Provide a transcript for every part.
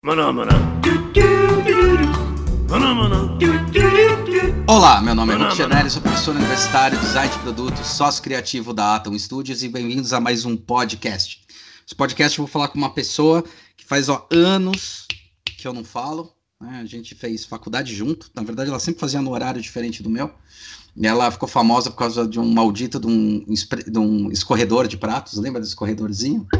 Maná, maná. Maná, maná. Olá, meu nome é Luke Genelli, sou professor universitário, design de produtos, sócio criativo da Atom Studios e bem-vindos a mais um podcast. Esse podcast eu vou falar com uma pessoa que faz ó, anos que eu não falo, né? a gente fez faculdade junto, na verdade ela sempre fazia no horário diferente do meu, ela ficou famosa por causa de um maldito de um, de um escorredor de pratos, lembra desse escorredorzinho?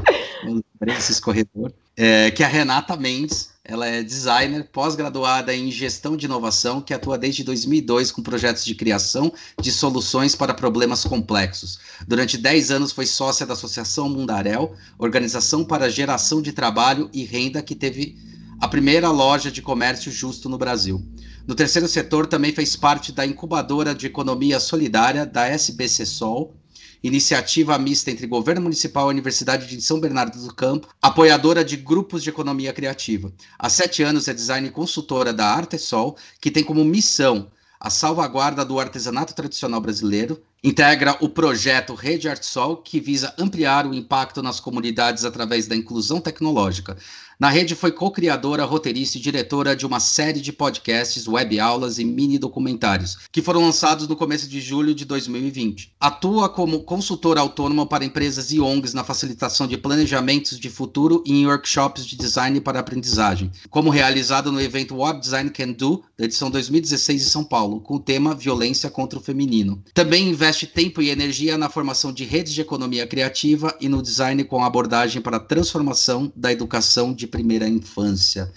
Desse escorredor. É, que é a Renata Mendes, ela é designer, pós-graduada em gestão de inovação, que atua desde 2002 com projetos de criação de soluções para problemas complexos. Durante 10 anos foi sócia da Associação Mundarel, organização para geração de trabalho e renda que teve a primeira loja de comércio justo no Brasil. No terceiro setor também fez parte da incubadora de economia solidária da SBC Sol, iniciativa mista entre governo municipal e Universidade de São Bernardo do Campo, apoiadora de grupos de economia criativa. Há sete anos é design consultora da Artesol, que tem como missão a salvaguarda do artesanato tradicional brasileiro, integra o projeto Rede Artesol, que visa ampliar o impacto nas comunidades através da inclusão tecnológica. Na rede foi co-criadora, roteirista e diretora de uma série de podcasts, web aulas e mini documentários, que foram lançados no começo de julho de 2020. Atua como consultora autônoma para empresas e ONGs na facilitação de planejamentos de futuro e em workshops de design para aprendizagem, como realizado no evento What Design Can Do, da edição 2016 em São Paulo, com o tema Violência contra o Feminino. Também investe tempo e energia na formação de redes de economia criativa e no design com abordagem para a transformação da educação de primeira infância.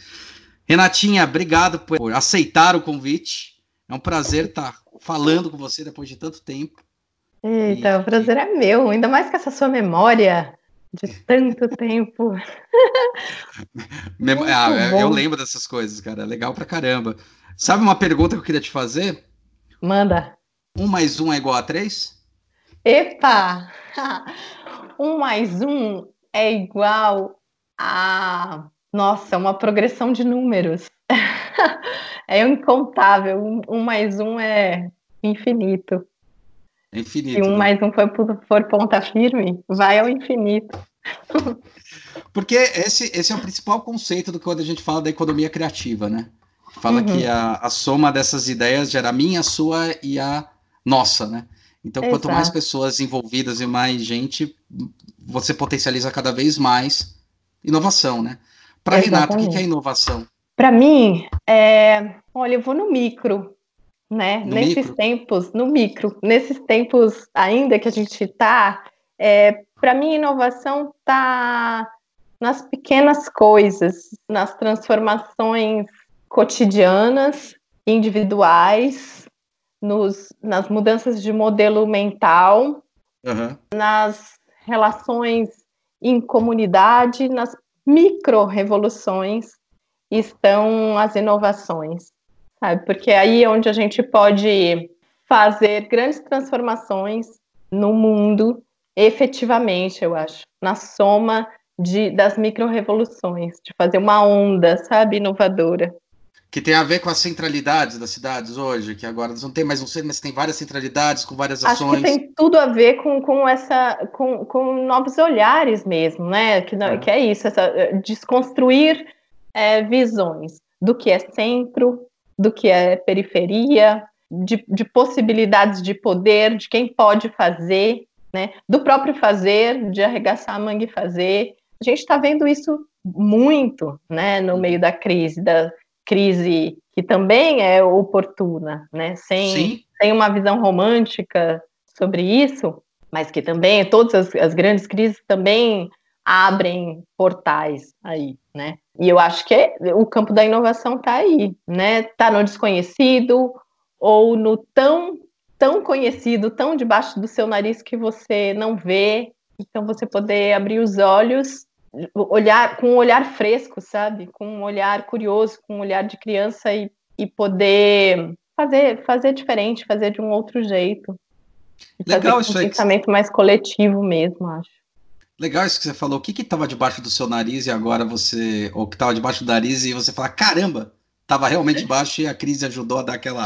Renatinha, obrigado por aceitar o convite. É um prazer estar falando com você depois de tanto tempo. Eita, E- o prazer é meu, ainda mais com essa sua memória de tanto tempo. Ah, eu- lembro dessas coisas, cara. Legal pra caramba. Sabe uma pergunta que eu queria te fazer? Manda. Um mais um é igual a três? Epa! Um mais um é igual a. Nossa, uma progressão de números. É incontável. Um, um mais um é infinito. É infinito. Se um né? mais um for, for ponta firme, vai ao infinito. Porque esse, esse é o principal conceito do que quando a gente fala da economia criativa, né? Fala Uhum. que a, a soma dessas ideias gera a minha, a sua e a nossa, né? Então, quanto mais Exato. pessoas envolvidas e mais gente, você potencializa cada vez mais inovação, né? Para Renata, o que é inovação? Para mim, é, olha, eu vou no micro, né? No Nesses micro? tempos, no micro, nesses tempos ainda que a gente está, é, para mim, inovação está nas pequenas coisas, nas transformações cotidianas, individuais, nos, nas mudanças de modelo mental, Aham. nas relações em comunidade, nas micro-revoluções estão as inovações, sabe? Porque aí é onde a gente pode fazer grandes transformações no mundo, efetivamente, eu acho, na soma de, das micro-revoluções, de fazer uma onda, sabe, inovadora. Que tem a ver com as centralidades das cidades hoje, que agora não tem mais um centro, mas tem várias centralidades com várias Acho ações. que tem tudo a ver com, com essa com, com novos olhares mesmo, né? Que, não- É. que é isso, essa, eh, desconstruir eh, visões do que é centro, do que é periferia, de, de possibilidades de poder, de quem pode fazer, né? Do próprio fazer, de arregaçar a manga e fazer. A gente está vendo isso muito, né? No meio da crise, da crise que também é oportuna, né? Sem, Sim, tem uma visão romântica sobre isso, mas que também todas as, as grandes crises também abrem portais aí, né? E eu acho que é- o campo da inovação está aí, né? Está no desconhecido ou no tão tão conhecido, tão debaixo do seu nariz que você não vê. Então você poder abrir os olhos, olhar com um olhar fresco, sabe? Com um olhar curioso, com um olhar de criança e, e poder fazer, fazer diferente, fazer de um outro jeito. Legal fazer isso um aí. pensamento mais coletivo mesmo, acho. legal isso que você falou. O que que tava debaixo do seu nariz e agora você, ou que tava debaixo do nariz e você fala, caramba, tava realmente baixo e a crise ajudou a dar aquela,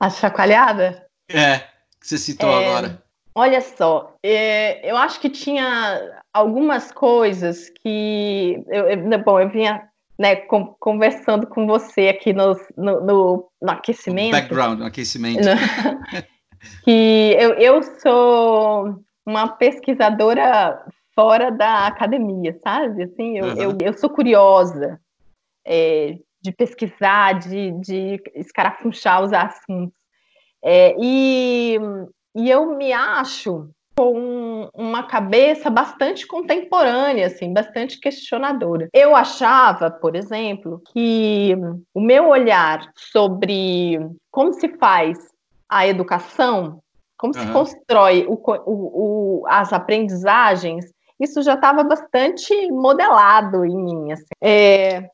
A chacoalhada? é, que você citou É, agora. Olha só, é, eu acho que tinha algumas coisas que. Eu, eu- bom, eu vinha né, conversando com você aqui no, no, no, no aquecimento. Background, no aquecimento. que eu, eu sou uma pesquisadora fora da academia, sabe? Assim, eu, uhum. eu, eu, sou curiosa é, de pesquisar, de, de escarafunchar os assuntos. É, e, e eu me acho com uma cabeça bastante contemporânea, assim, bastante questionadora. Eu achava, por exemplo, que o meu olhar sobre como se faz a educação, como uhum. se constrói o, o, o, as aprendizagens, isso já estava bastante modelado em mim. Assim. É,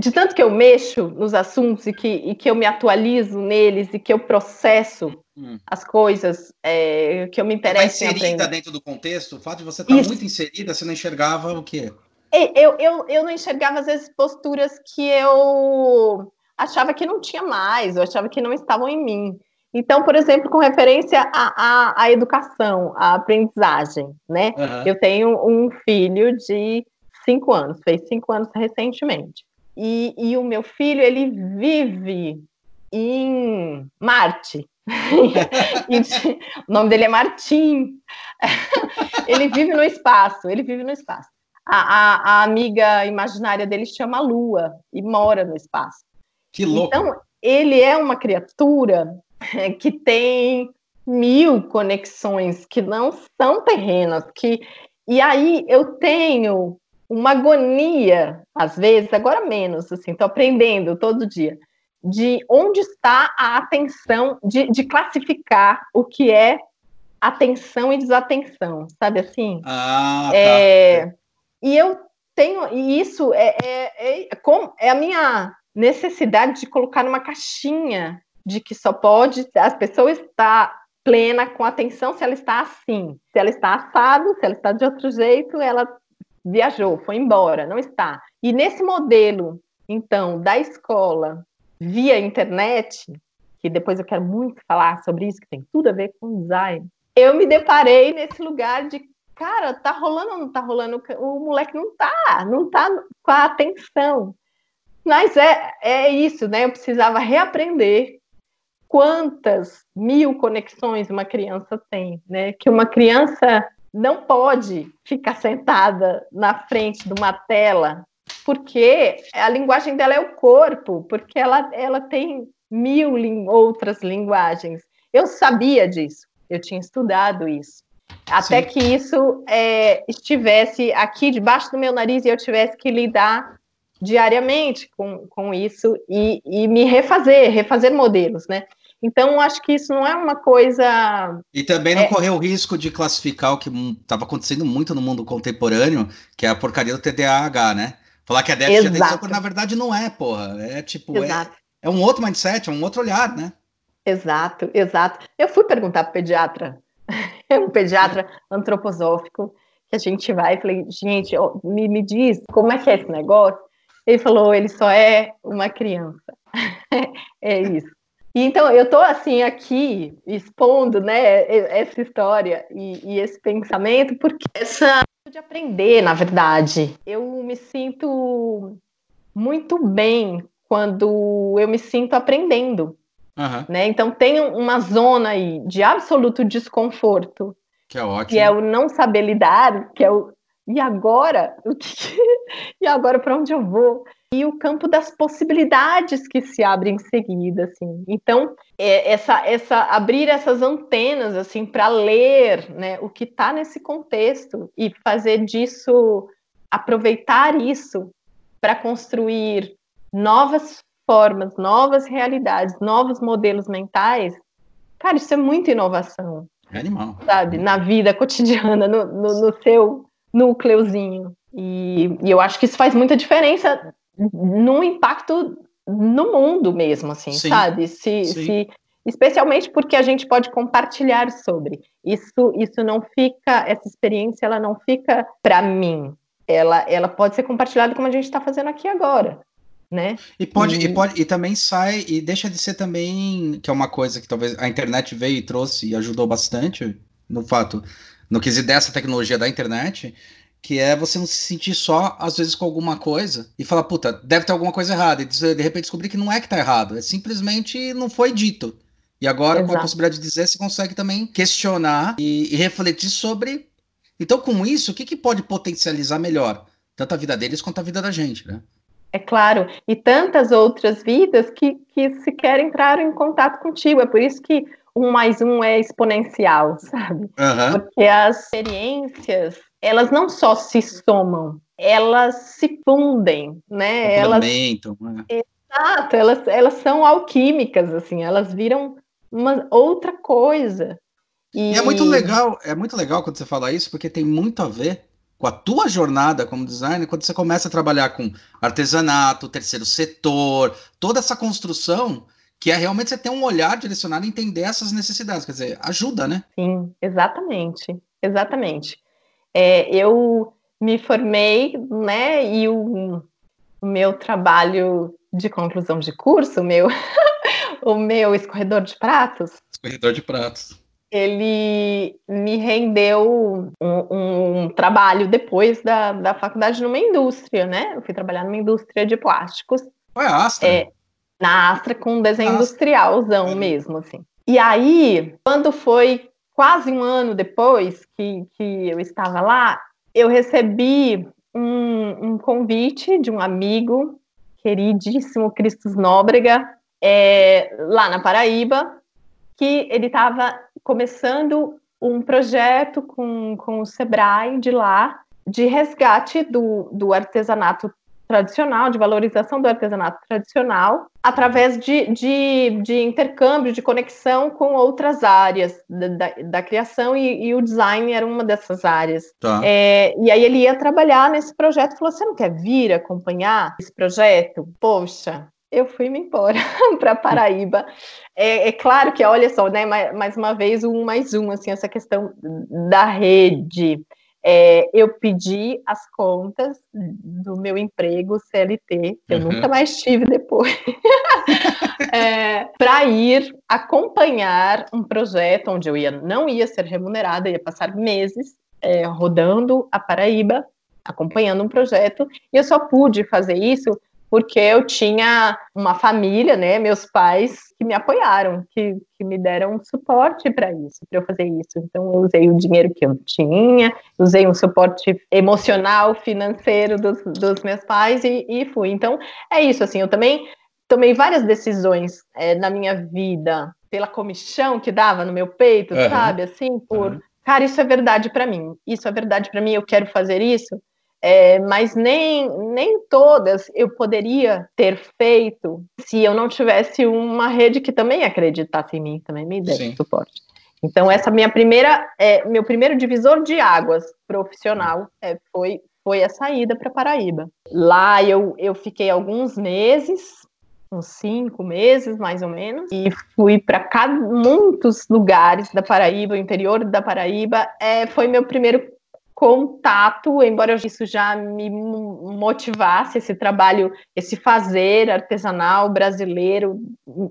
de tanto que eu mexo nos assuntos e que, e que eu me atualizo neles e que eu processo hum. as coisas é, que eu me interesso em inserida dentro do contexto, o fato de você estar tá muito inserida, você não enxergava o quê? Eu, eu, eu não enxergava, às vezes, posturas que eu achava que não tinha mais, eu achava que não estavam em mim. Então, por exemplo, com referência à, à, à educação, à aprendizagem, né? Uhum. Eu tenho um filho de cinco anos, fez cinco anos recentemente. E, e o meu filho, ele vive em Marte. o nome dele é Martim. ele vive no espaço, ele vive no espaço. A, a, a, amiga imaginária dele chama Lua e mora no espaço. Que louco! Então, ele é uma criatura que tem mil conexões que não são terrenas, que e aí eu tenho uma agonia, às vezes, agora menos, assim, estou aprendendo todo dia, de onde está a atenção, de, de classificar o que é atenção e desatenção, sabe assim? Ah, tá. é, E eu tenho, e isso é, é, é, com, é a minha necessidade de colocar numa caixinha de que só pode as pessoas estar plena com atenção se ela está assim, se ela está assado, se ela está de outro jeito, ela viajou, foi embora, não está. E nesse modelo, então, da escola via internet, que depois eu quero muito falar sobre isso, que tem tudo a ver com design, eu me deparei nesse lugar de, cara, tá rolando ou não tá rolando? O moleque não tá, não tá com a atenção. Mas é, é isso, né? Eu precisava reaprender quantas mil conexões uma criança tem, né? Que uma criança não pode ficar sentada na frente de uma tela, porque a linguagem dela é o corpo, porque ela, ela tem mil outras linguagens. Eu sabia disso, eu tinha estudado isso. Até Sim. que isso é, estivesse aqui debaixo do meu nariz e eu tivesse que lidar diariamente com, com isso e, e me refazer, refazer modelos, né? Então, acho que isso não é uma coisa. E também não é... correr o risco de classificar o que estava acontecendo muito no mundo contemporâneo, que é a porcaria do TDAH, né? Falar que é déficit de atenção, na verdade não é, porra. É tipo, é, é, um outro mindset, é um outro olhar, né? Exato, exato. Eu fui perguntar para o pediatra, um pediatra antroposófico, que a gente vai, e falei, gente, me, me diz como é que é esse negócio? Ele falou, ele só é uma criança. é isso. E então eu estou assim aqui expondo, né, essa história e, e, esse pensamento porque essa de aprender, na verdade, eu me sinto muito bem quando eu me sinto aprendendo, uhum. né? Então tem uma zona aí de absoluto desconforto, que é ótimo, que é o não saber lidar, que é o e agora o que e agora para onde eu vou? e o campo das possibilidades que se abrem em seguida, assim. Então, é, essa, essa abrir essas antenas assim para ler, né, o que está nesse contexto e fazer disso, aproveitar isso para construir novas formas, novas realidades, novos modelos mentais. Cara, isso é muita inovação. É animal. Sabe, na vida cotidiana, no, no, no seu núcleozinho. E, e, eu acho que isso faz muita diferença num impacto no mundo mesmo, assim, Sim. sabe? Se, Sim. se, especialmente porque a gente pode compartilhar sobre. Isso, isso não fica, essa experiência, ela não fica para mim. Ela, ela pode ser compartilhada como a gente está fazendo aqui agora. Né? E pode, e... e pode, e também sai, e deixa de ser também, que é uma coisa que talvez a internet veio e trouxe e ajudou bastante no fato, no quesito dessa tecnologia da internet, que é você não se sentir só, às vezes, com alguma coisa e falar, puta, deve ter alguma coisa errada. E de repente descobrir que não é que tá errado, é simplesmente não foi dito. E agora, Exato. com a possibilidade de dizer, você consegue também questionar e, e refletir sobre. Então, com isso, o que, que pode potencializar melhor? Tanto a vida deles quanto a vida da gente, né? É claro, e tantas outras vidas que, que sequer entraram em contato contigo. É por isso que um mais um é exponencial, sabe? Uhum. Porque as experiências elas não só se somam, elas se fundem, né? Elas né? Exato, elas, elas são alquímicas, assim, elas viram uma outra coisa. E... e é muito legal, é muito legal quando você fala isso, porque tem muito a ver com a tua jornada como designer, quando você começa a trabalhar com artesanato, terceiro setor, toda essa construção, que é realmente você ter um olhar direcionado e entender essas necessidades, quer dizer, ajuda, né? Sim, exatamente, exatamente. É, eu me formei, né, e o, o, meu trabalho de conclusão de curso, o meu, o meu escorredor de pratos. Escorredor de pratos. Ele me rendeu um, um trabalho depois da, da faculdade numa indústria, né? Eu fui trabalhar numa indústria de plásticos. É a Astra? É, na Astra com desenho industrialzão é. mesmo, assim. E aí, quando foi quase um ano depois que, que eu estava lá, eu recebi um, um convite de um amigo queridíssimo, Cristos Nóbrega, é, lá na Paraíba, que ele estava começando um projeto com, com o Sebrae de lá, de resgate do, do artesanato tradicional, de valorização do artesanato tradicional, através de, de, de intercâmbio, de conexão com outras áreas da, da, da criação, e, e, o design era uma dessas áreas. Tá. É, e aí ele ia trabalhar nesse projeto, falou, você não quer vir acompanhar esse projeto? Poxa, eu fui me embora para Paraíba. É, é, claro que, olha só, né, mais, mais uma vez, um mais um, assim, essa questão da rede, é, eu pedi as contas do meu emprego CLT, que eu uhum. nunca mais tive depois, é, para ir acompanhar um projeto onde eu ia, não ia ser remunerada, ia passar meses é, rodando a Paraíba, acompanhando um projeto, e eu só pude fazer isso porque eu tinha uma família, né, meus pais, que me apoiaram, que, que me deram suporte para isso, para eu fazer isso. Então, eu usei o dinheiro que eu tinha, usei um suporte emocional, financeiro dos, dos meus pais e, e fui. Então, é isso, assim, eu também tomei várias decisões é, na minha vida pela comichão que dava no meu peito, uhum. sabe? Assim, por, uhum. cara, isso é verdade para mim, isso é verdade para mim, eu quero fazer isso. É, mas nem, nem todas eu poderia ter feito se eu não tivesse uma rede que também acreditasse em mim, também me desse suporte. Então, essa minha primeira, é, meu primeiro divisor de águas profissional é, foi, foi a saída para Paraíba. Lá eu, eu fiquei alguns meses, uns cinco meses mais ou menos, e fui para muitos lugares da Paraíba, o interior da Paraíba. É, foi meu primeiro contato, embora isso já me motivasse, esse trabalho, esse fazer artesanal brasileiro,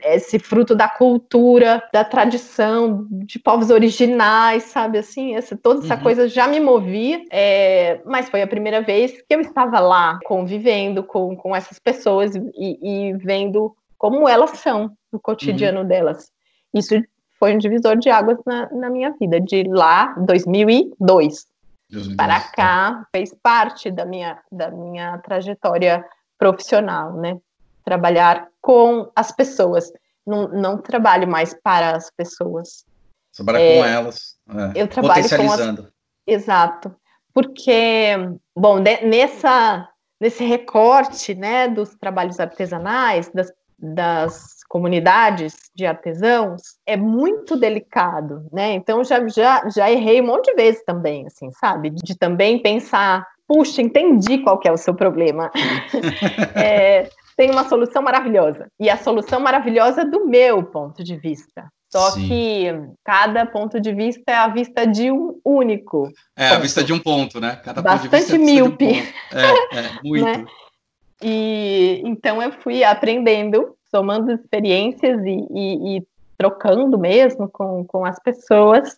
esse fruto da cultura, da tradição, de povos originais, sabe assim, essa, toda essa uhum. coisa já me movia, é, mas foi a primeira vez que eu estava lá convivendo com, com essas pessoas e, e vendo como elas são no cotidiano uhum. delas. Isso foi um divisor de águas na, na minha vida, de lá, 2002 para cá fez parte da minha, da minha trajetória profissional, né? Trabalhar com as pessoas. Não, não trabalho mais para as pessoas. Trabalhar é, com elas. É, eu trabalho potencializando. Com as, exato. Porque, bom, nessa, nesse recorte né, dos trabalhos artesanais, das, das comunidades de artesãos é muito delicado, né? Então já, já, já errei um monte de vezes também, assim, sabe? De também pensar, puxa, entendi qual que é o seu problema. é, tem uma solução maravilhosa. E a solução maravilhosa do meu ponto de vista. Só Sim. que cada ponto de vista é a vista de um único. É, ponto. a vista de um ponto, né? Cada Bastante míope. Um é, é, muito. Né? E então eu fui aprendendo somando experiências e, e, e trocando mesmo com, com as pessoas,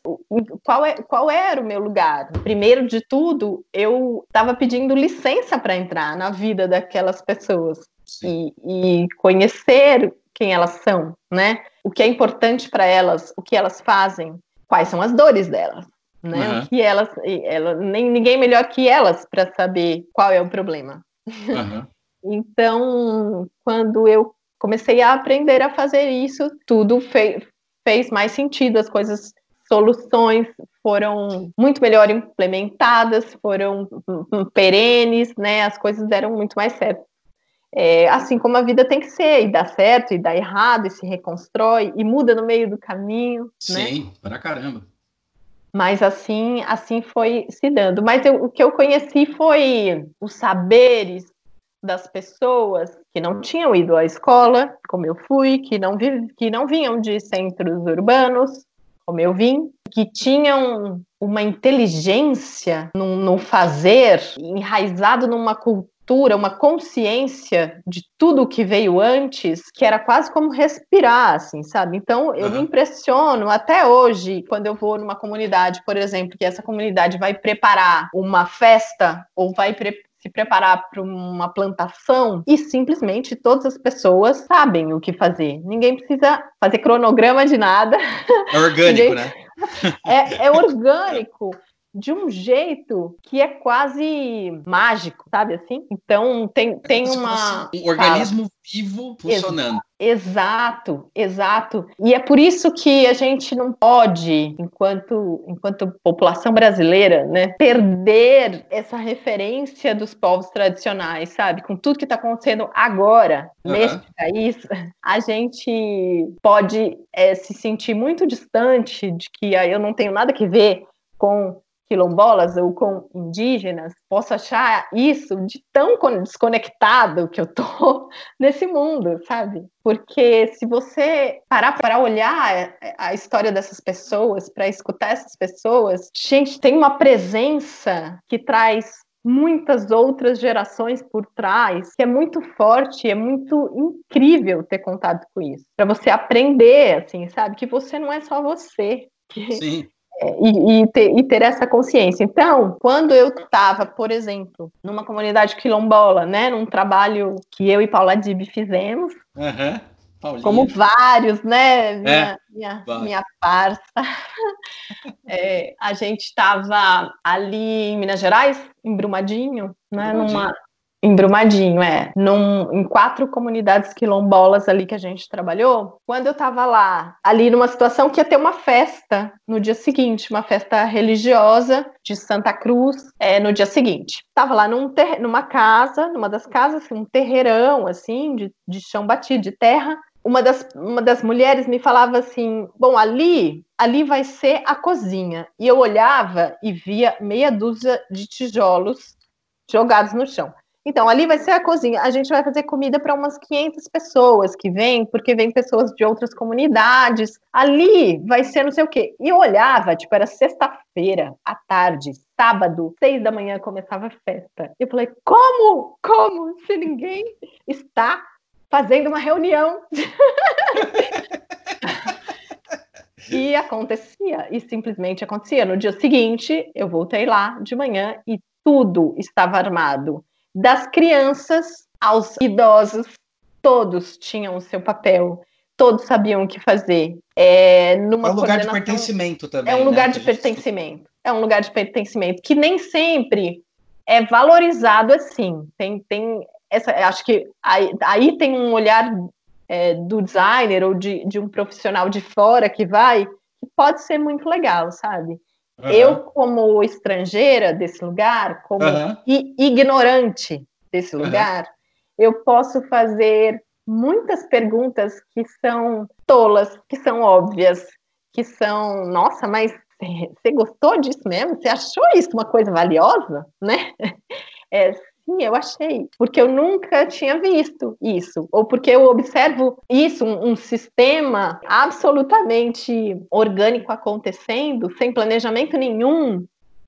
qual, é, qual era o meu lugar? Primeiro de tudo, eu estava pedindo licença para entrar na vida daquelas pessoas e, e conhecer quem elas são, né? O que é importante para elas, o que elas fazem, quais são as dores delas, né? Uhum. O que elas, ela, nem ninguém melhor que elas para saber qual é o problema. Uhum. então, quando eu comecei a aprender a fazer isso, tudo fez, fez mais sentido, as coisas, soluções foram muito melhor implementadas, foram perenes, né? As coisas deram muito mais certo. É, assim como a vida tem que ser, e dá certo, e dá errado, e se reconstrói, e muda no meio do caminho. Né? Sim, né? para caramba. Mas assim, assim foi se dando. Mas eu, o que eu conheci foi os saberes, das pessoas que não tinham ido à escola, como eu fui, que não, vi, que não vinham de centros urbanos, como eu vim, que tinham uma inteligência no, no fazer, enraizado numa cultura, uma consciência de tudo que veio antes, que era quase como respirar, assim, sabe? Então, eu uhum. me impressiono até hoje, quando eu vou numa comunidade, por exemplo, que essa comunidade vai preparar uma festa ou vai pre se preparar para uma plantação e simplesmente todas as pessoas sabem o que fazer. Ninguém precisa fazer cronograma de nada. É orgânico, né? é, é orgânico de um jeito que é quase mágico, sabe assim? Então tem, tem uma. Um organismo vivo funcionando. Exato, exato. E é por isso que a gente não pode, enquanto, enquanto população brasileira, né, perder essa referência dos povos tradicionais, sabe? Com tudo que está acontecendo agora uhum. nesse país, a gente pode é, se sentir muito distante de que ah, eu não tenho nada que ver com quilombolas ou com indígenas, posso achar isso de tão desconectado que eu tô nesse mundo, sabe? Porque se você parar para olhar a história dessas pessoas, para escutar essas pessoas, gente, tem uma presença que traz muitas outras gerações por trás, que é muito forte, é muito incrível ter contato com isso. Para você aprender, assim, sabe, que você não é só você. Que, Sim e, e, ter, e, ter, essa consciência. Então, quando eu estava, por exemplo, numa comunidade quilombola, né, num trabalho que eu e Paula Dib fizemos, uhum. como vários, né, minha, é, minha, minha parça, é, a gente estava ali em Minas Gerais, em Brumadinho, né, Brumadinho. numa em Brumadinho, é. Num, em quatro comunidades quilombolas ali que a gente trabalhou. Quando eu estava lá, ali numa situação que ia ter uma festa no dia seguinte, uma festa religiosa de Santa Cruz, é, no dia seguinte. Tava lá num ter, numa casa, numa das casas, um terreirão, assim, de, de chão batido, de terra. Uma das, uma das mulheres me falava assim: bom, ali, ali vai ser a cozinha. E eu olhava e via meia dúzia de tijolos jogados no chão. Então, ali vai ser a cozinha. A gente vai fazer comida para umas 500 pessoas que vêm, porque vêm pessoas de outras comunidades. Ali vai ser não sei o quê. E eu olhava, tipo, era sexta-feira, à tarde, sábado, seis da manhã começava a festa. Eu falei, como? Como? Se ninguém está fazendo uma reunião. e acontecia, e simplesmente acontecia. No dia seguinte, eu voltei lá de manhã e tudo estava armado das crianças aos idosos, todos tinham o seu papel, todos sabiam o que fazer. É, numa é um lugar de pertencimento também. É um lugar né? de pertencimento. É um lugar de pertencimento que nem sempre é valorizado assim. Tem, tem essa, acho que aí, aí tem um olhar é, do designer ou de, de um profissional de fora que vai, que pode ser muito legal, sabe? Uhum. Eu, como estrangeira desse lugar, como uhum. ignorante desse lugar, uhum. eu posso fazer muitas perguntas que são tolas, que são óbvias, que são, nossa, mas você gostou disso mesmo? Você achou isso uma coisa valiosa, né? É, eu achei, porque eu nunca tinha visto isso, ou porque eu observo isso, um, um, sistema absolutamente orgânico acontecendo, sem planejamento nenhum,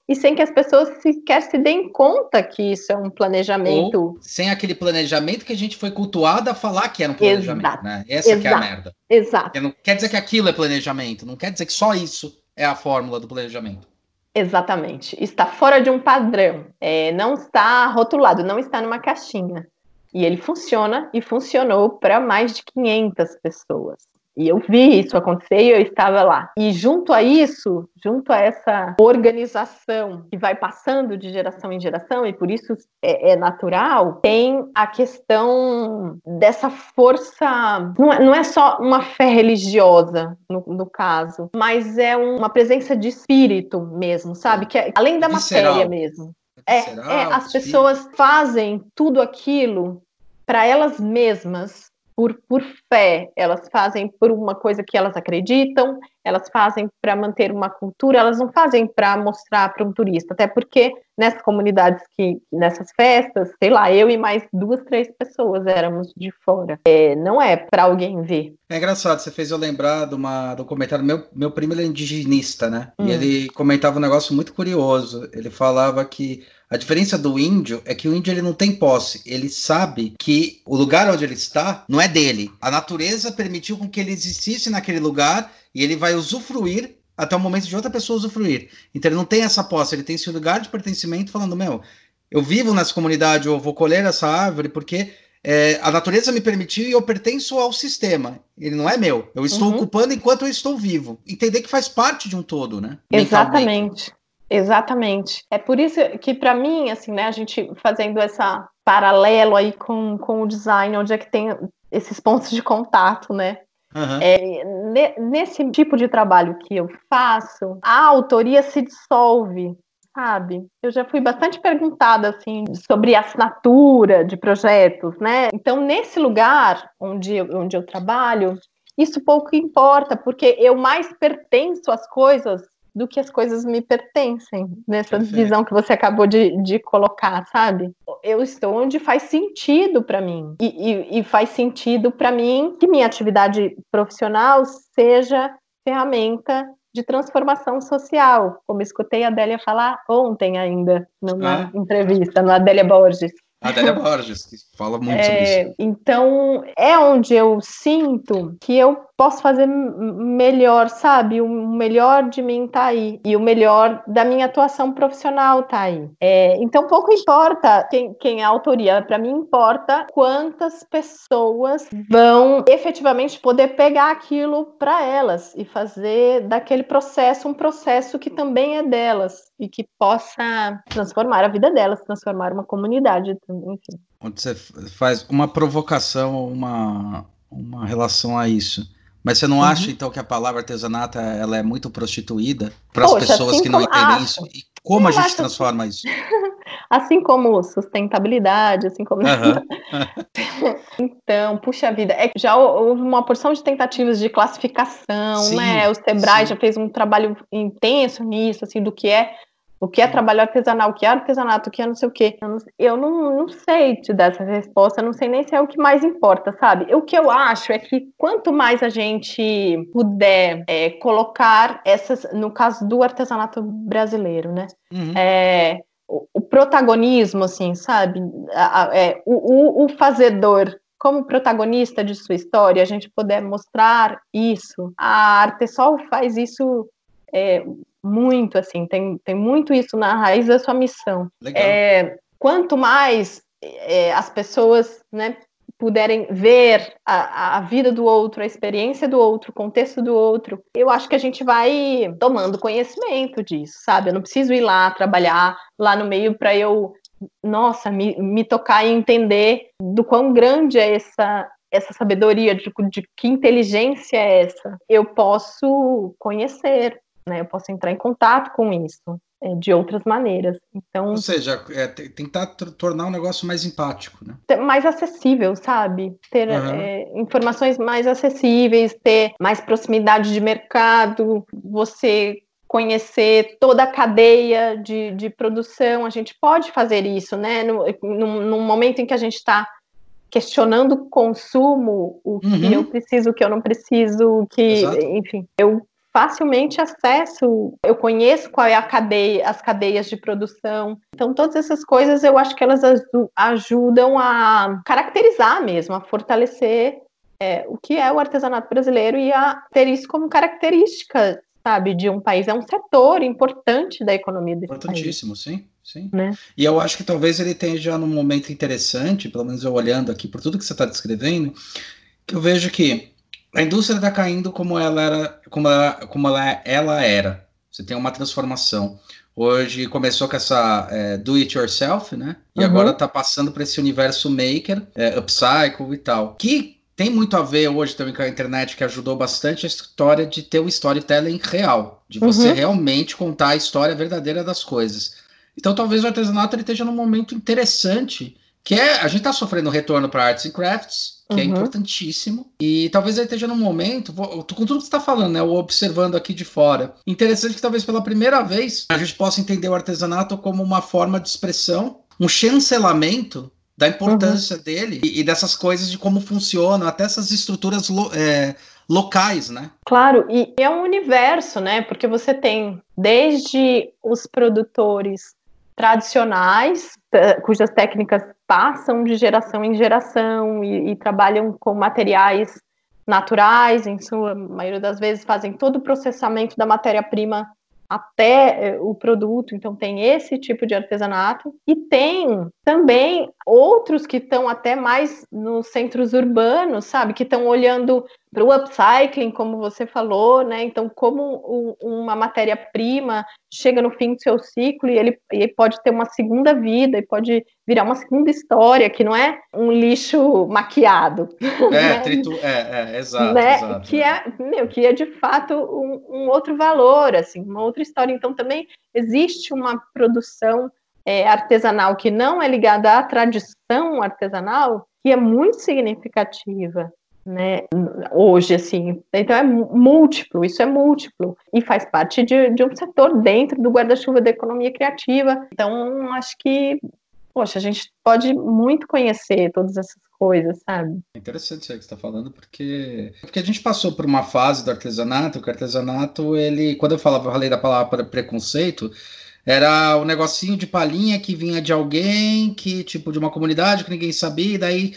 e sem que as pessoas sequer se deem conta que isso é um planejamento. Ou sem aquele planejamento que a gente foi cultuado a falar que era um planejamento, Exato. né? Essa Exato. que é a merda. Exato. Não quer dizer que aquilo é planejamento, não quer dizer que só isso é a fórmula do planejamento. Exatamente. Está fora de um padrão, é, não está rotulado, não está numa caixinha. E ele funciona e funcionou para mais de 500 pessoas. E eu vi isso acontecer e eu estava lá. E junto a isso, junto a essa organização que vai passando de geração em geração, e por isso é, é natural, tem a questão dessa força. Não é, não é só uma fé religiosa, no, no caso, mas é um, uma presença de espírito mesmo, sabe? Que é, além da Visceral. matéria mesmo. É, é, as pessoas fazem tudo aquilo para elas mesmas por, por fé, elas fazem por uma coisa que elas acreditam, elas fazem para manter uma cultura, elas não fazem para mostrar para um turista, até porque nessas comunidades que, nessas festas, sei lá, eu e mais duas, três pessoas éramos de fora. É, não é para alguém ver. É engraçado, você fez eu lembrar de uma, do comentário, meu, meu primo ele é indigenista, né? Hum. E ele comentava um negócio muito curioso, ele falava que a diferença do índio é que o índio ele não tem posse, ele sabe que o lugar onde ele está não é dele. A natureza permitiu com que ele existisse naquele lugar e ele vai usufruir até o momento de outra pessoa usufruir. Então ele não tem essa posse, ele tem esse lugar de pertencimento falando, meu, eu vivo nessa comunidade, eu vou colher essa árvore porque é, a natureza me permitiu e eu pertenço ao sistema. Ele não é meu. Eu estou uhum. ocupando enquanto eu estou vivo. Entender que faz parte de um todo, né? Exatamente. Exatamente. É por isso que, para mim, assim, né, a gente fazendo essa paralelo aí com, com o design, onde é que tem esses pontos de contato, né? Uhum. É, nesse tipo de trabalho que eu faço, a autoria se dissolve, sabe? Eu já fui bastante perguntada assim sobre assinatura de projetos, né? Então, nesse lugar onde eu, onde eu trabalho, isso pouco importa, porque eu mais pertenço às coisas do que as coisas me pertencem, nessa Perfeito. visão que você acabou de, de colocar, sabe? Eu estou onde faz sentido para mim, e, e, e faz sentido para mim que minha atividade profissional seja ferramenta de transformação social, como escutei a Adélia falar ontem ainda, numa ah. entrevista, no Adélia Borges. Adélia Borges, que fala muito é, sobre isso. Então, é onde eu sinto que eu posso fazer melhor, sabe? O melhor de mim tá aí. E o melhor da minha atuação profissional tá aí. É, então, pouco importa quem, quem é a autoria. Para mim, importa quantas pessoas vão efetivamente poder pegar aquilo para elas e fazer daquele processo um processo que também é delas e que possa transformar a vida delas, transformar uma comunidade, enfim. Onde você faz uma provocação, uma, uma relação a isso. Mas você não uhum. acha, então, que a palavra artesanato ela é muito prostituída para as pessoas assim que não entendem acho. isso? E como Eu a gente transforma isso? assim como sustentabilidade, assim como. Uhum. então, puxa vida, é que já houve uma porção de tentativas de classificação, sim, né? O Sebrae sim. já fez um trabalho intenso nisso, assim, do que é o que é trabalho artesanal, o que é artesanato, o que é não sei o quê. Eu, não, eu não, não sei te dar essa resposta, não sei nem se é o que mais importa, sabe? O que eu acho é que quanto mais a gente puder é, colocar essas, no caso do artesanato brasileiro, né? Uhum. É, o, o, protagonismo, assim, sabe? A, a, é, o, o, o fazedor como protagonista de sua história, a gente puder mostrar isso. A Artesol faz isso é, muito, assim, tem, tem muito isso na raiz da sua missão. É, quanto mais é, as pessoas né, puderem ver a, a vida do outro, a experiência do outro, o contexto do outro, eu acho que a gente vai tomando conhecimento disso, sabe? Eu não preciso ir lá trabalhar lá no meio para eu, nossa, me, me tocar e entender do quão grande é essa, essa sabedoria, de, de que inteligência é essa. Eu posso conhecer, né? Eu posso entrar em contato com isso de outras maneiras. Então, ou seja, é, tentar tornar o negócio mais empático, né? Mais acessível, sabe? Ter uhum. é, informações mais acessíveis, ter mais proximidade de mercado, você conhecer toda a cadeia de, de produção, a gente pode fazer isso, né? No, no, no momento em que a gente está questionando o consumo, o que uhum. eu preciso, o que eu não preciso, o que, Exato. enfim, eu facilmente acesso, eu conheço qual é a cadeia, as cadeias de produção. Então, todas essas coisas eu acho que elas ajudam a caracterizar mesmo, a fortalecer é, o que é o artesanato brasileiro e a ter isso como característica, sabe, de um país. É um setor importante da economia desse Importantíssimo, país. sim. Sim. Né? E eu acho que talvez ele tenha já num momento interessante, pelo menos eu olhando aqui por tudo que você está descrevendo, que eu vejo que a indústria está caindo como ela era, como ela, como ela, ela era. Você tem uma transformação. Hoje começou com essa é, do it yourself, né? E uhum. agora está passando para esse universo maker, é, upcycle e tal. Que tem muito a ver hoje também com a internet, que ajudou bastante a história de ter o storytelling real, de você uhum. realmente contar a história verdadeira das coisas. Então talvez o artesanato ele esteja num momento interessante, que é a gente está sofrendo retorno para arts and crafts, que é uhum. é importantíssimo, e talvez ele esteja num momento, com tudo que você está falando, né, o observando aqui de fora, interessante que talvez pela primeira vez a gente possa entender o artesanato como uma forma de expressão, um chancelamento da importância uhum. dele e, e, dessas coisas de como funcionam, até essas estruturas lo, é, locais, né? Claro, e é um universo, né? Porque você tem desde os produtores tradicionais, cujas técnicas passam de geração em geração e, e trabalham com materiais naturais, em sua maioria das vezes fazem todo o processamento da matéria-prima até eh, o produto, então tem esse tipo de artesanato. E tem também outros que estão até mais nos centros urbanos, sabe, que estão olhando para o upcycling, como você falou, né? Então, como uma matéria-prima chega no fim do seu ciclo e ele, ele pode ter uma segunda vida e pode virar uma segunda história, que não é um lixo maquiado. É, né? tritu... é, é exato, né? exato. Que é, meu, que é de fato um, um, outro valor, assim, uma outra história. Então, também existe uma produção é, artesanal que não é ligada à tradição artesanal, que é muito significativa né, hoje, assim. Então é múltiplo, isso é múltiplo, e faz parte de, de um setor dentro do guarda-chuva da economia criativa. Então, acho que, poxa, a gente pode muito conhecer todas essas coisas, sabe? É interessante isso que você está falando, porque, porque a gente passou por uma fase do artesanato, que o artesanato, ele, quando eu falava, eu falei da palavra preconceito, era o um negocinho de palhinha que vinha de alguém, que, tipo, de uma comunidade que ninguém sabia, e daí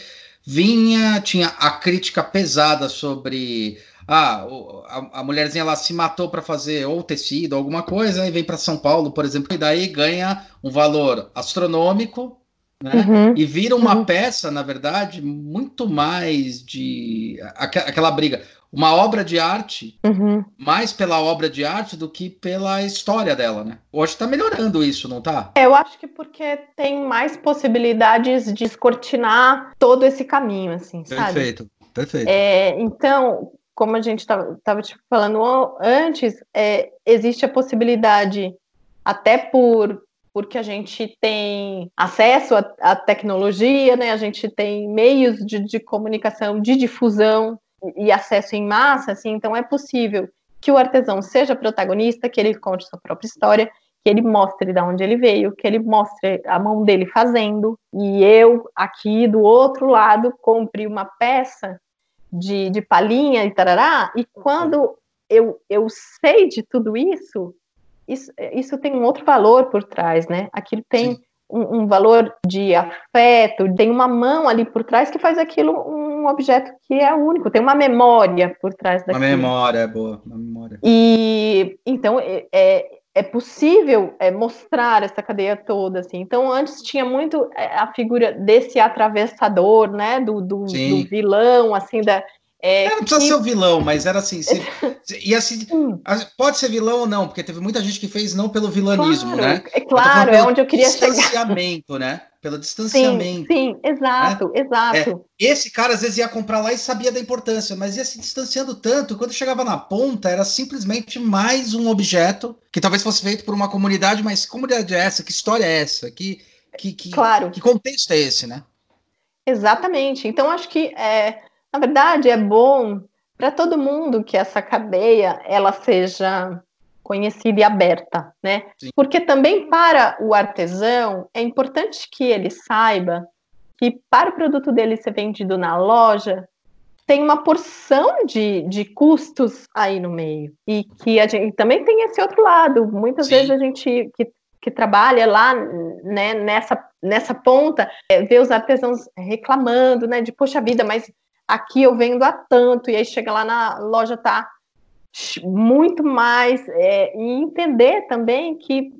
vinha, tinha a crítica pesada sobre ah, a, a mulherzinha lá se matou para fazer ou tecido, alguma coisa, e vem para São Paulo, por exemplo, e daí ganha um valor astronômico, né? Uhum. E vira uma uhum. peça, na verdade, muito mais de aquela briga uma obra de arte uhum. mais pela obra de arte do que pela história dela, né? Hoje está melhorando isso, não tá? É, eu acho que porque tem mais possibilidades de descortinar todo esse caminho, assim, sabe? Perfeito, perfeito. É, então, como a gente estava te falando antes, é, existe a possibilidade, até por porque a gente tem acesso à, tecnologia, né? A gente tem meios de, de comunicação, de difusão e acesso em massa, assim, então é possível que o artesão seja protagonista, que ele conte sua própria história, que ele mostre de onde ele veio, que ele mostre a mão dele fazendo, e eu aqui do outro lado compre uma peça de, de palhinha e tarará, e quando eu, eu sei de tudo isso, isso, isso tem um outro valor por trás, né? Aquilo tem um, um, valor de afeto, tem uma mão ali por trás que faz aquilo um objeto que é único, tem uma memória por trás daquilo. Uma memória, é boa, uma memória. E então é, é, é possível é, mostrar essa cadeia toda, assim. Então antes tinha muito é, a figura desse atravessador, né, do, do, do vilão, assim, da, é, não precisa que... ser o vilão, mas era assim. Se, e assim, pode ser vilão ou não, porque teve muita gente que fez não pelo vilanismo, claro, né? É claro, é onde eu queria chegar. Distanciamento, né? Pelo distanciamento. Sim, sim exato, né? exato. É, esse cara às vezes ia comprar lá e sabia da importância, mas ia se distanciando tanto, quando chegava na ponta, era simplesmente mais um objeto que talvez fosse feito por uma comunidade, mas que comunidade é essa? Que história é essa? Que, que, que, claro. que contexto é esse, né? Exatamente. Então, acho que é, na verdade, é bom para todo mundo que essa cadeia ela seja conhecida e aberta, né? Sim. Porque também para o artesão é importante que ele saiba que para o produto dele ser vendido na loja, tem uma porção de, de custos aí no meio. E que a gente também tem esse outro lado. Muitas Sim. vezes a gente que, que trabalha lá né, nessa, nessa ponta é, vê os artesãos reclamando, né? De poxa vida, mas aqui eu vendo a tanto, e aí chega lá na loja, tá muito mais, é, e entender também que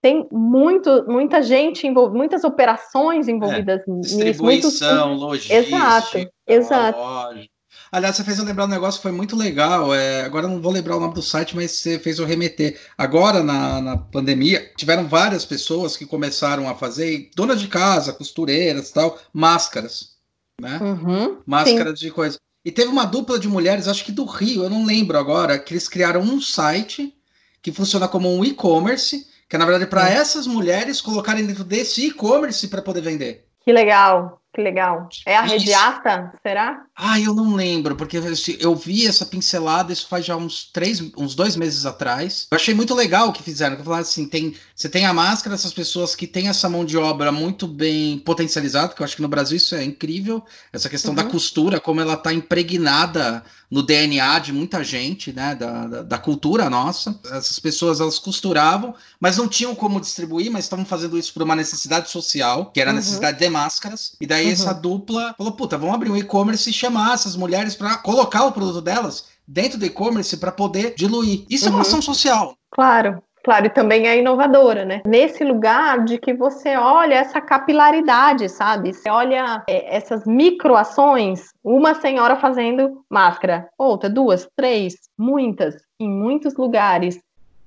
tem muito, muita gente envolvida, muitas operações envolvidas é, nisso. Distribuição, muitos... logística. Exato, exato. Loja. Aliás, você fez eu lembrar um negócio que foi muito legal. É, agora eu não vou lembrar o nome do site, mas você fez eu remeter. Agora, na, na pandemia, tiveram várias pessoas que começaram a fazer, donas de casa, costureiras tal, máscaras. Né? Uhum, máscaras sim. de coisa. E teve uma dupla de mulheres, acho que do Rio, eu não lembro agora, que eles criaram um site que funciona como um e-commerce, que é na verdade para essas mulheres colocarem dentro desse e-commerce para poder vender. Que legal. Que legal. É a Rediata, será? Ah, eu não lembro, porque eu vi essa pincelada, isso faz já uns três, uns dois meses atrás. Eu achei muito legal o que fizeram. Que falaram assim, tem, você tem a máscara dessas pessoas que têm essa mão de obra muito bem potencializada, que eu acho que no Brasil isso é incrível. Essa questão uhum. da costura, como ela está impregnada no DNA de muita gente, né, da, da, da, cultura nossa. Essas pessoas, elas costuravam, mas não tinham como distribuir, mas estavam fazendo isso por uma necessidade social, que era a uhum. necessidade de máscaras. E daí uhum. essa dupla falou, puta, vamos abrir um e-commerce e chamar essas mulheres para colocar o produto delas dentro do e-commerce para poder diluir. Isso uhum. é uma uhum. ação social. Claro. Claro, e também é inovadora, né? Nesse lugar de que você olha essa capilaridade, sabe? Você olha é, essas microações, uma senhora fazendo máscara, outra, duas, três, muitas, em muitos lugares.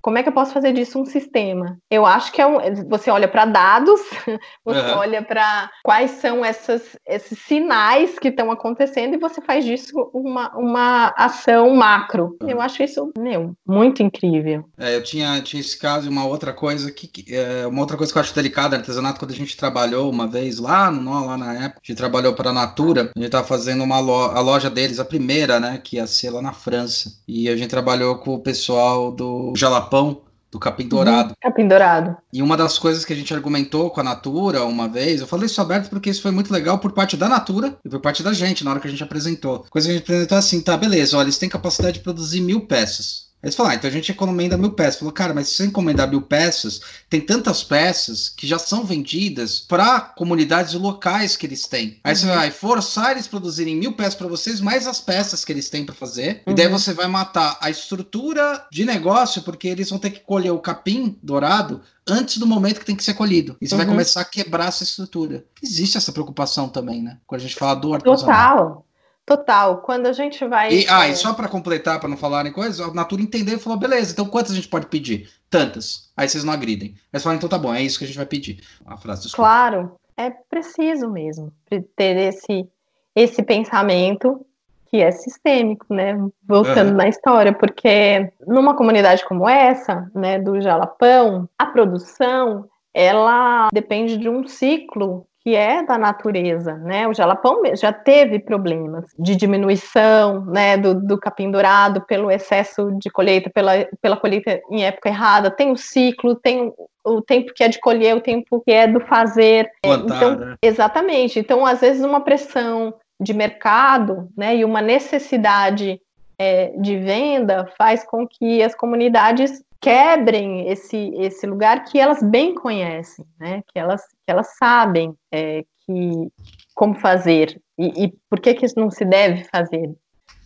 Como é que eu posso fazer disso um sistema? Eu acho que é um, você olha para dados, você uhum. olha para quais são essas, esses sinais que estão acontecendo e você faz disso uma, uma ação macro. Uhum. Eu acho isso, meu, muito incrível. É, eu tinha, tinha esse caso e uma outra coisa que, que é, uma outra coisa que eu acho delicada, artesanato, quando a gente trabalhou uma vez lá, no, lá na época, a gente trabalhou para a Natura, a gente estava fazendo uma lo, a loja deles, a primeira, né, que ia ser lá na França. E a gente trabalhou com o pessoal do Jalapão Japão, do capim dourado. Uhum, capim dourado. E uma das coisas que a gente argumentou com a Natura uma vez, eu falei isso aberto porque isso foi muito legal por parte da Natura e por parte da gente, na hora que a gente apresentou. Coisa que a gente apresentou assim, tá, beleza, olha, eles têm capacidade de produzir mil peças. Eles falaram, ah, então a gente encomenda mil peças. Falou, cara, mas se você encomendar mil peças, tem tantas peças que já são vendidas para comunidades locais que eles têm. Aí uhum. você vai forçar eles a produzirem mil peças para vocês, mais as peças que eles têm para fazer. Uhum. E daí uhum. você vai matar a estrutura de negócio, porque eles vão ter que colher o capim dourado antes do momento que tem que ser colhido. E você uhum. vai começar a quebrar essa estrutura. Existe essa preocupação também, né? Quando a gente fala do artesanato. Total. Total. Quando a gente vai. E, ah, e só para completar, para não falarem coisas, a Natura entendeu e falou: beleza, então quantas a gente pode pedir? Tantas. Aí vocês não agridem. Aí vocês falam: então tá bom, é isso que a gente vai pedir. A frase desculpa. Claro, é preciso mesmo ter esse, esse pensamento que é sistêmico, né? Voltando uhum. na história, porque numa comunidade como essa, né, do Jalapão, a produção ela depende de um ciclo que é da natureza, né? O jalapão já teve problemas de diminuição, né, do, do capim dourado pelo excesso de colheita, pela, pela colheita em época errada. Tem o ciclo, tem o tempo que é de colher, o tempo que é do fazer. Plantar, então, né? exatamente. Então, às vezes, uma pressão de mercado, né, e uma necessidade é, de venda faz com que as comunidades quebrem esse, esse lugar que elas bem conhecem, né? que, elas, que elas sabem é, que, como fazer e, e, por que, que isso não se deve fazer.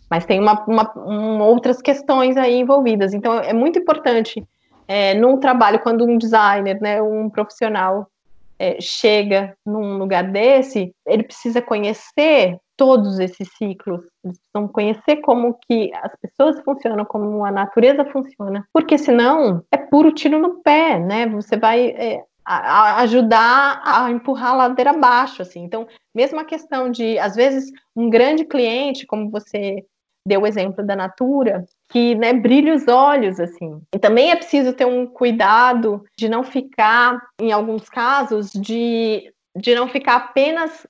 Mas tem uma, uma um, outras questões aí envolvidas. Então, é muito importante é, num trabalho, quando um designer, né, um profissional é, chega num lugar desse, ele precisa conhecer todos esses ciclos, eles precisam conhecer como que as pessoas funcionam, como a natureza funciona, porque senão é puro tiro no pé, né? Você vai é, a, a ajudar a empurrar a ladeira abaixo, assim. Então, mesmo a questão de, às vezes, um grande cliente, como você deu o exemplo da Natura, que né, brilha os olhos, assim. E também é preciso ter um cuidado de não ficar, em alguns casos, de, de não ficar apenas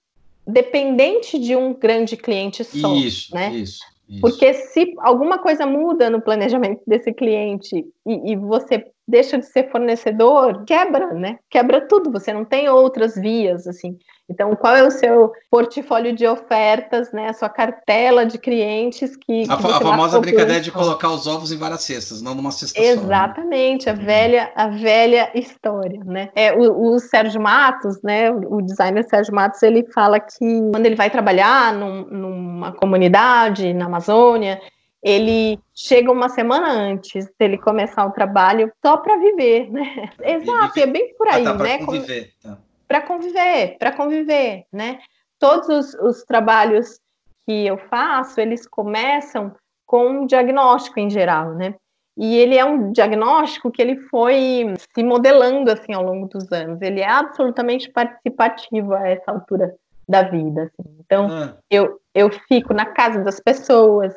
dependente de um grande cliente só. Isso, né? isso. Isso. Porque se alguma coisa muda no planejamento desse cliente e, e, você deixa de ser fornecedor, quebra, né? Quebra tudo, você não tem outras vias, assim. Então, qual é o seu portfólio de ofertas, né? A sua cartela de clientes que. A, que a famosa brincadeira de colocar os ovos em várias cestas, não numa cesta Exatamente, só, né? a velha, a velha história, né? É, o, o, Sérgio Matos, né? O designer Sérgio Matos, ele fala que quando ele vai trabalhar num, numa comunidade na Amazônia, ele chega uma semana antes dele começar o trabalho só para viver, né? Exato, é bem por aí, ah, tá, né? Conviver, tá. Para conviver, para conviver, né? Todos os, os, trabalhos que eu faço, eles começam com um diagnóstico em geral, né? E ele é um diagnóstico que ele foi se modelando assim ao longo dos anos. Ele é absolutamente participativo a essa altura da vida. Assim. Então, ah. eu, eu fico na casa das pessoas,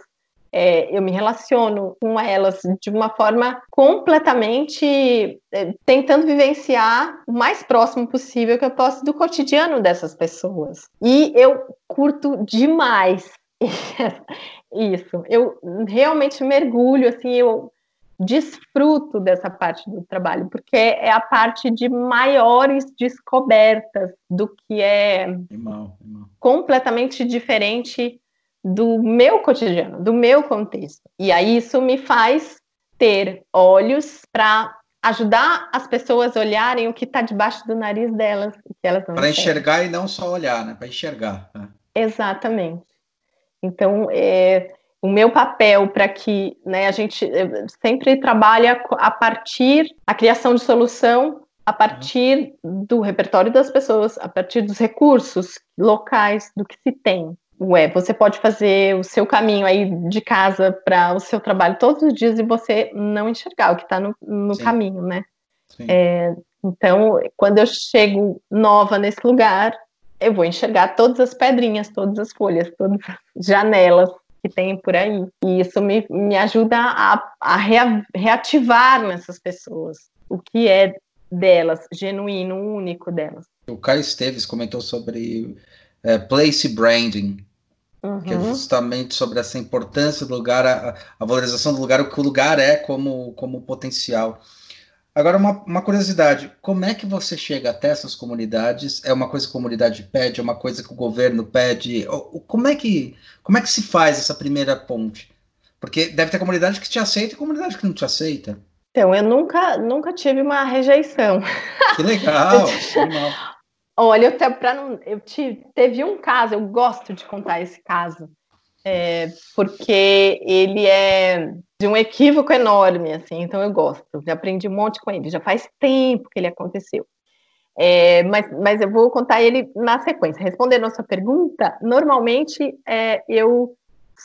é, eu me relaciono com elas de uma forma completamente é, tentando vivenciar o mais próximo possível que eu posso do cotidiano dessas pessoas. E eu curto demais isso. Eu realmente mergulho, assim, eu desfruto dessa parte do trabalho, porque é a parte de maiores descobertas do que é completamente diferente do meu cotidiano, do meu contexto. E aí isso me faz ter olhos para ajudar as pessoas a olharem o que está debaixo do nariz delas, para enxergar e não só olhar, né? Para enxergar. Né? Exatamente. Então, é, o meu papel para que né, a gente eh, sempre trabalha a partir a criação de solução a partir do repertório das pessoas, a partir dos recursos locais, do que se tem. Ué, você pode fazer o seu caminho aí de casa para o seu trabalho todos os dias e você não enxergar o que está no, no caminho, né? É, então, quando eu chego nova nesse lugar, eu vou enxergar todas as pedrinhas, todas as folhas, todas as janelas que tem por aí. E isso me, me ajuda a, a rea, reativar nessas pessoas o que é delas, genuíno, único delas. O Caio Esteves comentou sobre é, place branding, uhum. que é uhum. justamente sobre essa importância do lugar, a, a, valorização do lugar, o que o lugar é como, como potencial. Agora, uma, uma, curiosidade: como é que você chega até essas comunidades? É uma coisa que a comunidade pede, é uma coisa que o governo pede? Como é que, como é que se faz essa primeira ponte? Porque deve ter comunidade que te aceita e comunidade que não te aceita. Então, eu nunca, nunca tive uma rejeição. Que legal! Olha, eu, pra não, eu tive, teve um caso, eu gosto de contar esse caso, é, porque ele é de um equívoco enorme, assim, então eu gosto, já aprendi um monte com ele, já faz tempo que ele aconteceu. É, mas, mas eu vou contar ele na sequência. Respondendo a sua pergunta, normalmente é, eu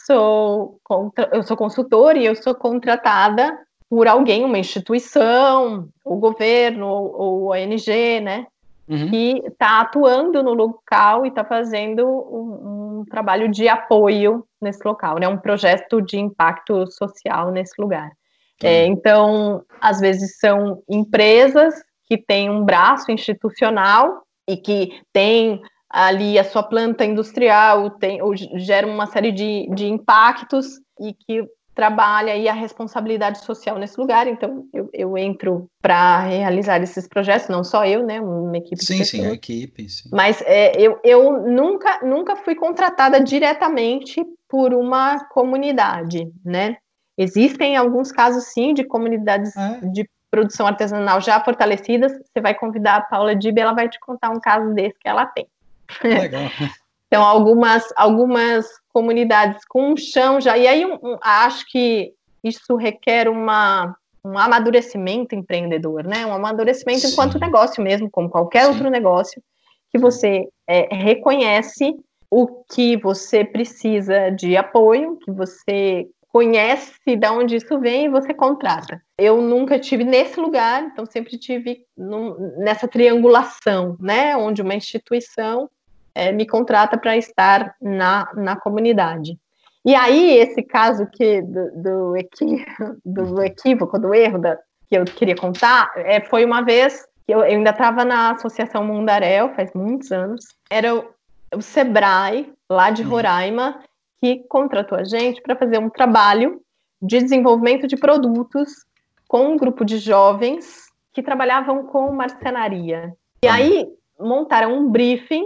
sou contra, eu sou consultora e eu sou contratada por alguém, uma instituição, o governo ou, ou ONG, né? Uhum. que está atuando no local e está fazendo um, um, trabalho de apoio nesse local, né? Um projeto de impacto social nesse lugar. Uhum. É, então, às vezes são empresas que têm um braço institucional e que têm ali a sua planta industrial, tem, ou geram uma série de, de impactos e que trabalha aí a responsabilidade social nesse lugar, então eu, eu entro para realizar esses projetos, não só eu, né, uma equipe Sim, sim, a equipe, sim. Mas é, eu, eu nunca, nunca fui contratada diretamente por uma comunidade, né? Existem alguns casos, sim, de comunidades é. de produção artesanal já fortalecidas, você vai convidar a Paula Dib, ela vai te contar um caso desse que ela tem. Legal. Então, algumas, algumas comunidades com um chão já. E aí, um, um, acho que isso requer uma, um amadurecimento empreendedor, né? Um amadurecimento Sim. enquanto negócio mesmo, como qualquer Sim. outro negócio, que você é, reconhece o que você precisa de apoio, que você conhece de onde isso vem e você contrata. Eu nunca tive nesse lugar, então sempre tive num, nessa triangulação, né? Onde uma instituição é, me contrata para estar na, na comunidade. E aí, esse caso que do, do, equi, do equívoco, do erro da, que eu queria contar, é, foi uma vez que eu, eu ainda estava na Associação Mundaréu, faz muitos anos. Era o, o Sebrae, lá de Roraima, que contratou a gente para fazer um trabalho de desenvolvimento de produtos com um grupo de jovens que trabalhavam com marcenaria. E aí montaram um briefing,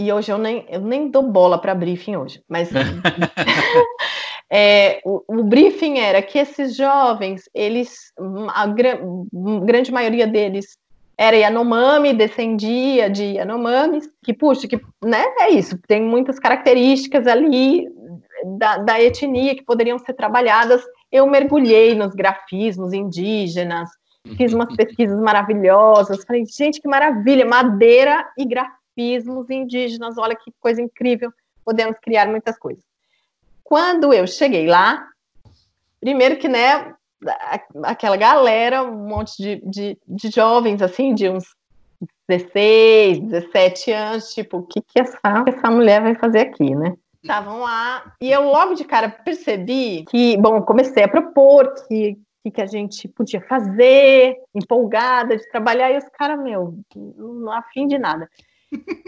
e hoje eu nem, eu nem dou bola para briefing hoje, mas é, o, o, briefing era que esses jovens, eles, a grande maioria deles era Yanomami, descendia de Yanomamis, que, puxa, que, né, é isso, tem muitas características ali da, da etnia que poderiam ser trabalhadas. Eu mergulhei nos grafismos indígenas, fiz umas pesquisas maravilhosas, falei, gente, que maravilha, madeira e grafismos indígenas, olha que coisa incrível, podemos criar muitas coisas. Quando eu cheguei lá, primeiro que, né, aquela galera, um monte de, de, de jovens, assim, de uns 16, 17 anos, tipo, o que, que essa, essa mulher vai fazer aqui, né? Estavam lá, e eu logo de cara percebi que, bom, comecei a propor que que, que a gente podia fazer, empolgada de trabalhar, e os caras, meu, não afim de nada.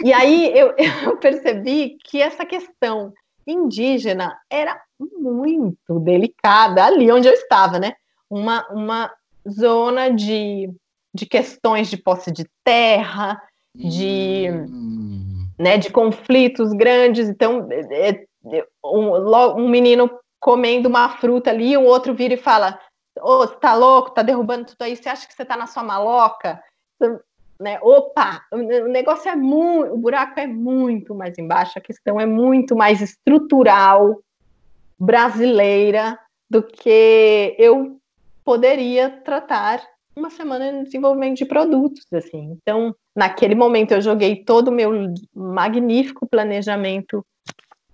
E aí eu, eu percebi que essa questão indígena era muito delicada ali onde eu estava, né? uma, uma zona de, de questões de posse de terra, de, hum. né, de conflitos grandes. Então, é, é, um, um, menino comendo uma fruta ali, o outro vira e fala: Ô, oh, tá louco, tá derrubando tudo aí, você acha que você tá na sua maloca? Né? Opa, o negócio é muito, o buraco é muito mais embaixo, a questão é muito mais estrutural, brasileira, do que eu poderia tratar uma semana de desenvolvimento de produtos, assim. Então, naquele momento eu joguei todo o meu magnífico planejamento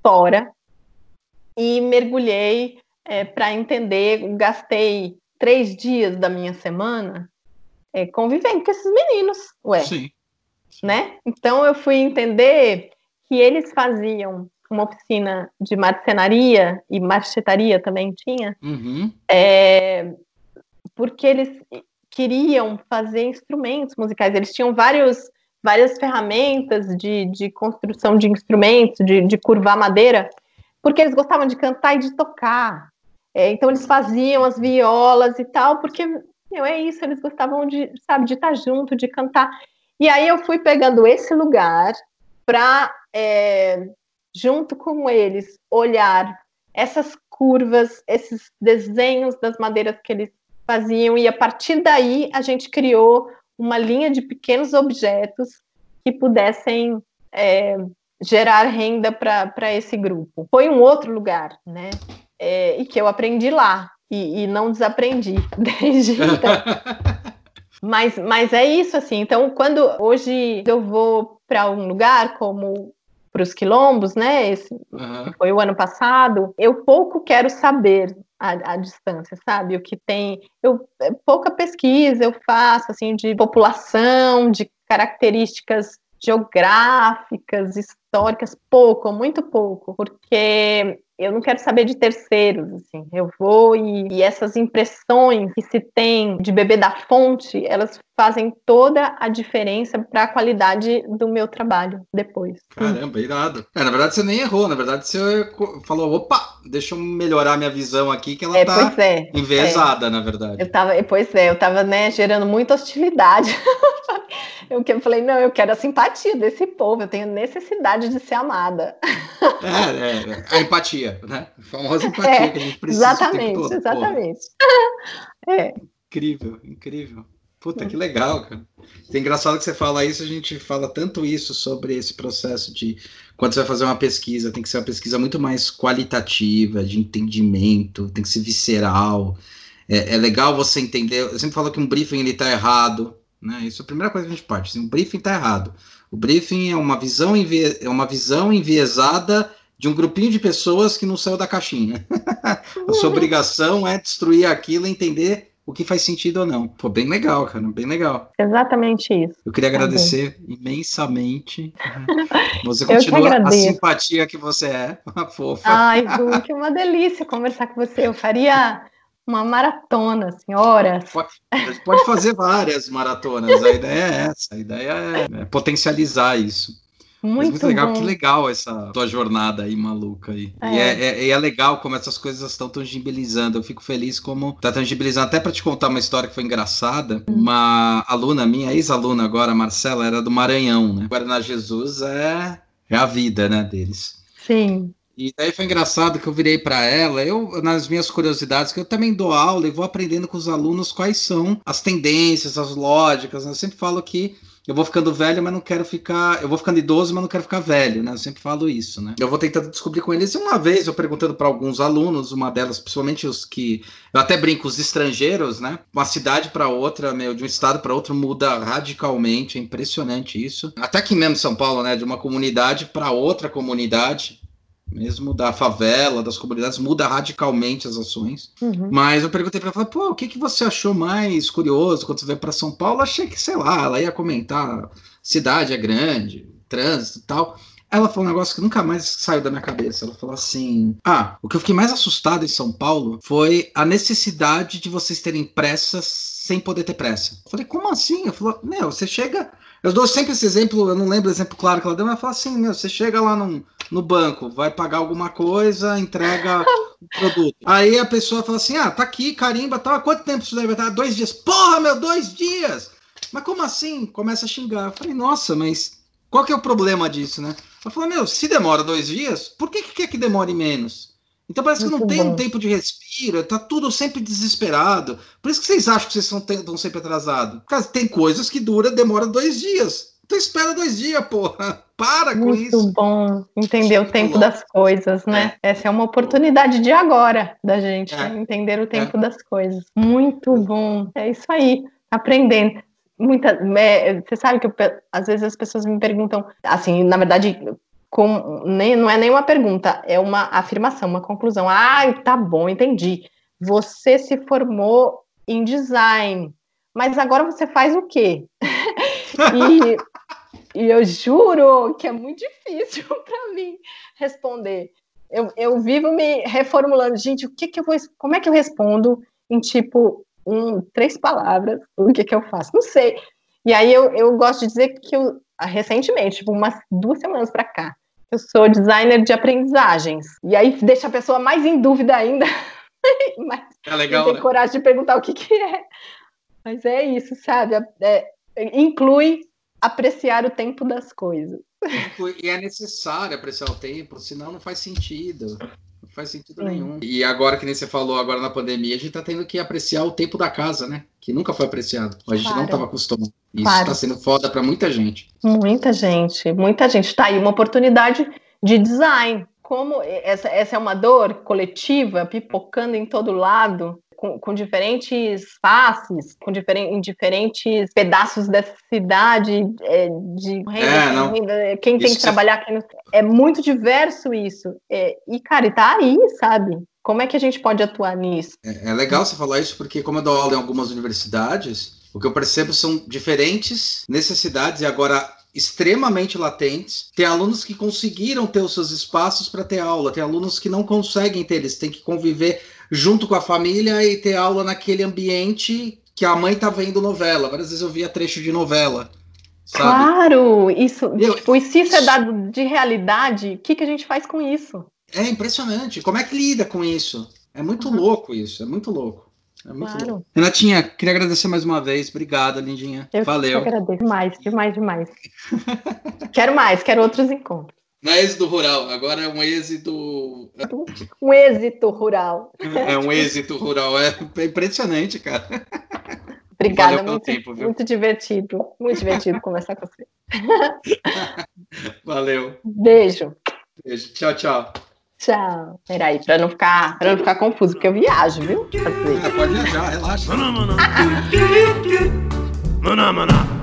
fora e mergulhei é, para entender, gastei três dias da minha semana é, convivendo com esses meninos, ué. Sim. Né? Então eu fui entender que eles faziam uma oficina de marcenaria e marchetaria também tinha, uhum. é, porque eles queriam fazer instrumentos musicais. Eles tinham vários, várias ferramentas de, de construção de instrumentos, de, de curvar madeira, porque eles gostavam de cantar e de tocar. É, então eles faziam as violas e tal, porque meu, é isso, eles gostavam de, sabe, de estar junto, de cantar. E aí eu fui pegando esse lugar para, é, junto com eles, olhar essas curvas, esses desenhos das madeiras que eles faziam, e a partir daí a gente criou uma linha de pequenos objetos que pudessem é, gerar renda para esse grupo. Foi um outro lugar, né? É, e que eu aprendi lá e, e não desaprendi desde então. mas, mas é isso assim. Então, quando hoje eu vou para um lugar como para os quilombos, né? Esse uhum. foi o ano passado. Eu pouco quero saber à, distância, sabe? O que tem. Eu, é pouca pesquisa eu faço, assim, de população, de características geográficas, históricas, pouco, muito pouco, porque eu não quero saber de terceiros, assim, eu vou e, e, essas impressões que se tem de beber da fonte, elas fazem toda a diferença para a qualidade do meu trabalho depois. Caramba, irado. É, na verdade você nem errou, na verdade você falou, opa, deixa eu melhorar minha visão aqui, que ela é, tá é, enviesada, é. na verdade. Eu tava, pois é, eu tava, né, gerando muita hostilidade. eu, eu falei, não, eu quero a simpatia desse povo, eu tenho necessidade de ser amada. É, é, a empatia, né? A famosa empatia é, que a gente precisa. Exatamente, exatamente. É. Incrível, incrível. Puta, que legal, cara. É engraçado que você fala isso, a gente fala tanto isso sobre esse processo de quando você vai fazer uma pesquisa, tem que ser uma pesquisa muito mais qualitativa, de entendimento, tem que ser visceral. É, é legal você entender. Eu sempre falo que um briefing ele tá errado, né? Isso é a primeira coisa que a gente parte. Assim, o briefing tá errado. O briefing é uma visão, envie... é uma visão enviesada de um grupinho de pessoas que não saiu da caixinha. a sua obrigação é destruir aquilo e entender o que faz sentido ou não. Pô, bem legal, cara, bem legal. Exatamente isso. Eu queria tá agradecer tá imensamente. Você continua a simpatia que você é, uma fofa. Ai, Du, que uma delícia conversar com você. Eu faria uma maratona, assim, horas. Pode, pode fazer várias maratonas, a ideia é essa, a ideia é, é potencializar isso. Muito, muito legal, bom. que legal essa tua jornada aí maluca aí. É. E, é, é, é, legal como essas coisas estão tangibilizando. Eu fico feliz como tá tangibilizando. Até para te contar uma história que foi engraçada. Hum. Uma aluna minha, ex-aluna agora, Marcela, era do Maranhão, né? Guaraná Jesus é, é a vida, né, deles. Sim. E daí foi engraçado que eu virei para ela, eu nas minhas curiosidades, que eu também dou aula e vou aprendendo com os alunos quais são as tendências, as lógicas. Né? Eu sempre falo que eu vou ficando velho, mas não quero ficar. Eu vou ficando idoso, mas não quero ficar velho, né? Eu sempre falo isso, né? Eu vou tentando descobrir com eles. E uma vez eu perguntando para alguns alunos, uma delas, principalmente os que. Eu até brinco, os estrangeiros, né? Uma cidade para outra, meu, de um estado para outro muda radicalmente. É impressionante isso. Até aqui mesmo em São Paulo, né? De uma comunidade para outra comunidade mesmo da favela, das comunidades, muda radicalmente as ações. Uhum. Mas eu perguntei para ela, pô, o que, que você achou mais curioso quando você veio para São Paulo? Achei que, sei lá, ela ia comentar, cidade é grande, trânsito e tal. Ela falou um negócio que nunca mais saiu da minha cabeça. Ela falou assim: Ah, o que eu fiquei mais assustado em São Paulo foi a necessidade de vocês terem pressa sem poder ter pressa. Eu falei, como assim? Eu falei, meu, você chega eu dou sempre esse exemplo, eu não lembro o exemplo claro que ela deu, mas fala assim: meu, você chega lá no, no banco, vai pagar alguma coisa, entrega o produto. Aí a pessoa fala assim: ah, tá aqui, carimba, tá, quanto tempo isso deve estar? Dois dias. Porra, meu, dois dias! Mas como assim? Começa a xingar. Eu falei, nossa, mas qual que é o problema disso, né? Ela falou, meu, se demora dois dias, por que, que quer que demore menos? Então parece que não tem um tempo de respiro, tá tudo sempre desesperado. Por isso que vocês acham que vocês estão sempre atrasados. Porque tem coisas que dura, demora dois dias. Então espera dois dias, porra. Para com Muito isso. Muito bom entender o tempo das coisas, né? É. Essa é uma oportunidade de agora da gente, é. né? entender o tempo é. das coisas. Muito bom. É isso aí. Aprendendo. Muita, é, você sabe que eu, às vezes as pessoas me perguntam, assim, na verdade, com, nem, não é nenhuma pergunta, é uma afirmação, uma conclusão. Ah, tá bom, entendi. Você se formou em design, mas agora você faz o quê? e, e, eu juro que é muito difícil para mim responder. Eu, eu vivo me reformulando, gente, o que que eu vou, como é que eu respondo em tipo um, três palavras? O que que eu faço? Não sei. E aí eu, eu gosto de dizer que eu, recentemente, tipo, umas duas semanas para cá. Eu sou designer de aprendizagens. E aí deixa a pessoa mais em dúvida ainda. Mas é legal, não tem né? coragem de perguntar o que, que é. Mas é isso, sabe? É, inclui apreciar o tempo das coisas. E é necessário apreciar o tempo, senão não faz sentido faz sentido nenhum. E agora, que nem você falou, agora na pandemia, a gente tá tendo que apreciar o tempo da casa, né? Que nunca foi apreciado. A gente claro. não estava acostumado. Isso claro. tá sendo foda para muita gente. Muita gente, muita gente. Tá aí uma oportunidade de design. Como essa, essa é uma dor coletiva, pipocando em todo lado, com, com, diferentes faces, com diferen, diferentes pedaços dessa cidade, é, de renda, é, quem isso tem que trabalhar, quem não... é muito diverso isso. É, e, cara, e tá aí, sabe? Como é que a gente pode atuar nisso? É, é legal você falar isso, porque como eu dou aula em algumas universidades, o que eu percebo são diferentes necessidades, e agora extremamente latentes. Tem alunos que conseguiram ter os seus espaços para ter aula, tem alunos que não conseguem ter, eles têm que conviver junto com a família e ter aula naquele ambiente que a mãe tá vendo novela. Várias vezes eu via trecho de novela. Sabe? Claro, isso. Eu, tipo, se isso é dado de realidade, o que, que a gente faz com isso? É impressionante. Como é que lida com isso? É muito uhum. louco isso, é muito louco. É muito claro. louco. Renatinha, queria agradecer mais uma vez. Obrigada, lindinha. Eu Valeu. Eu agradeço demais, demais, demais. quero mais, quero outros encontros. Não é êxito rural, agora é um êxito. Um êxito rural. É um êxito rural, é impressionante, cara. Obrigada, muito, tempo, muito divertido. Muito divertido conversar com você. Valeu. Beijo. Beijo. Tchau, tchau. Tchau. Peraí, pra não ficar, pra não ficar confuso, porque eu viajo, viu? É, pode viajar, relaxa. Maná, maná.